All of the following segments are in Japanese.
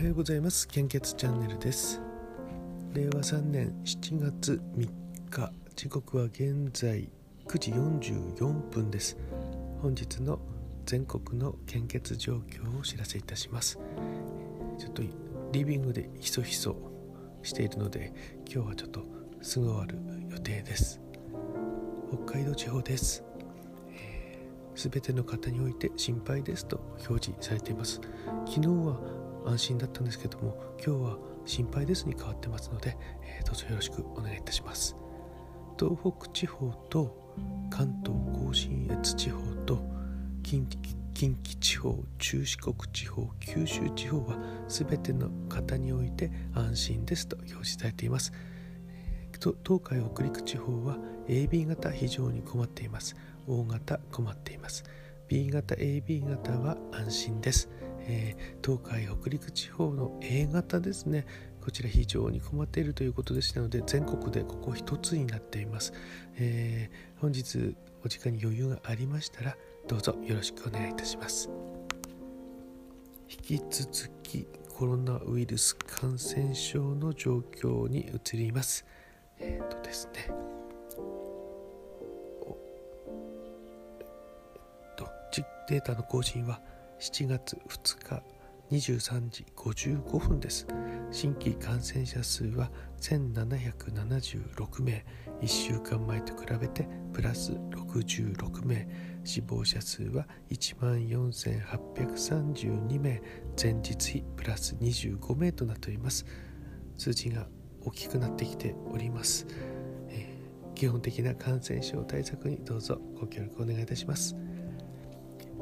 はようございます。献血チャンネルです。令和3年7月3日。時刻は現在9時44分です。本日の全国の献血状況をお知らせいたします。ちょっとリビングでひそひそしているので今日はちょっとすぐ終わる予定です。北海道地方です。すべての方において心配ですと表示されています。昨日は安心だったんですけども今日は心配ですに変わってますので、えー、どうぞよろしくお願いいたします。東北地方と関東甲信越地方と近畿近畿地方中四国地方九州地方は全ての方において安心ですと表示されています。東海北陸地方は AB 型非常に困っています。O 型困っています。B 型 AB 型は安心です、えー、東海北陸地方の A 型ですね。こちら非常に困っているということでしたので全国でここ一つになっています、えー、本日お時間に余裕がありましたらどうぞよろしくお願いいたします。引き続きコロナウイルス感染症の状況に移ります。えっ、ー、とですね。データの更新は7月2日23時55分です。新規感染者数は1776名。1週間前と比べてプラス66名。死亡者数は1万4832名。前日比プラス25名となっております。数字が大きくなってきております、えー、基本的な感染症対策にどうぞご協力お願いいたします。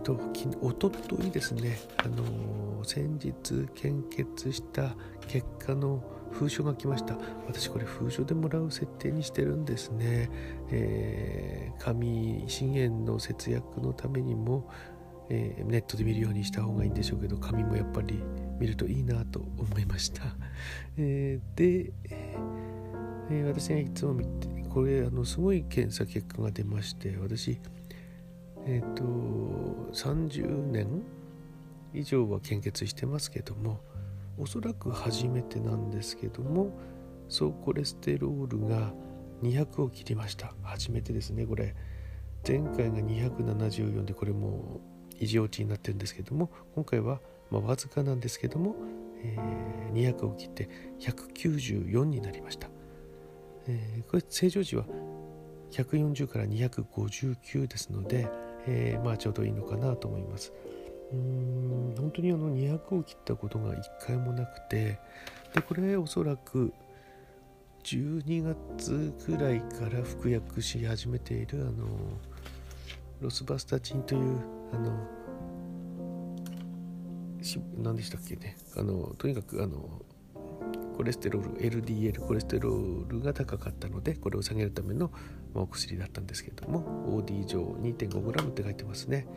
とおとといですね、あの先日献血した結果の封書が来ました。私これ封書でもらう設定にしてるんですね、えー、紙資源の節約のためにも、えー、ネットで見るようにした方がいいんでしょうけど紙もやっぱり見るといいなと思いました、えー、で、え、私がいつも見てこれあのすごい検査結果が出まして私えっ、ー、と30年以上は献血してますけどもおそらく初めてなんですけども総コレステロールが200を切りました。初めてですねこれ。前回が274でこれも異常値になってるんですけども今回はまあわずかなんですけども、えー、200を切って194になりました、えー、これ正常値は140から259ですので、えー、まあちょうどいいのかなと思います。うーん本当にあの200を切ったことが1回もなくてでこれおそらく12月くらいから服薬し始めているあのロスバスタチンというあの何でしたっけねあのとにかくあのコレステロール LDL コレステロールが高かったのでこれを下げるための、ま、お薬だったんですけども OD 上 2.5g って書いてますね。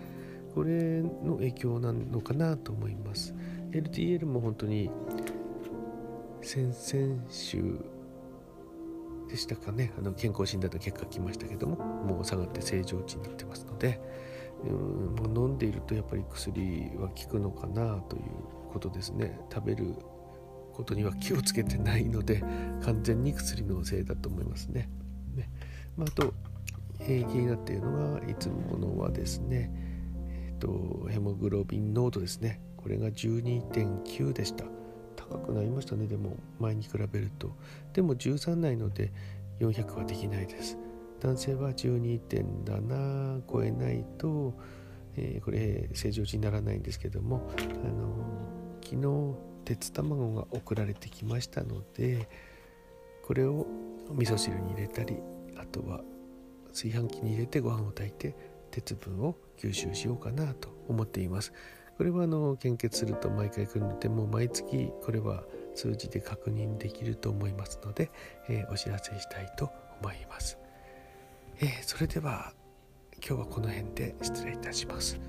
これの影響なのかなと思います。LDL も本当に先々週でしたかね。あの健康診断の結果来ましたけどももう下がって正常値になってますのでうん飲んでいるとやっぱり薬は効くのかなということですね。食べることには気をつけてないので完全に薬のせいだと思いますね。ね。まあ、あと、えー、気になっているのがいつものはですね、えーと、ヘモグロビン濃度ですね。これが12.9でした。高くなりましたね。でも前に比べると。でも13ないので400はできないです。男性は12.7超えないと、えー、これ正常値にならないんですけども、あの、昨日鉄卵が送られてきましたのでこれを味噌汁に入れたりあとは炊飯器に入れてご飯を炊いて鉄分を吸収しようかなと思っています。これはあの献血すると毎回来るのでもう毎月これは数字で確認できると思いますので、えー、お知らせしたいと思います、えー、それでは今日はこの辺で失礼いたします、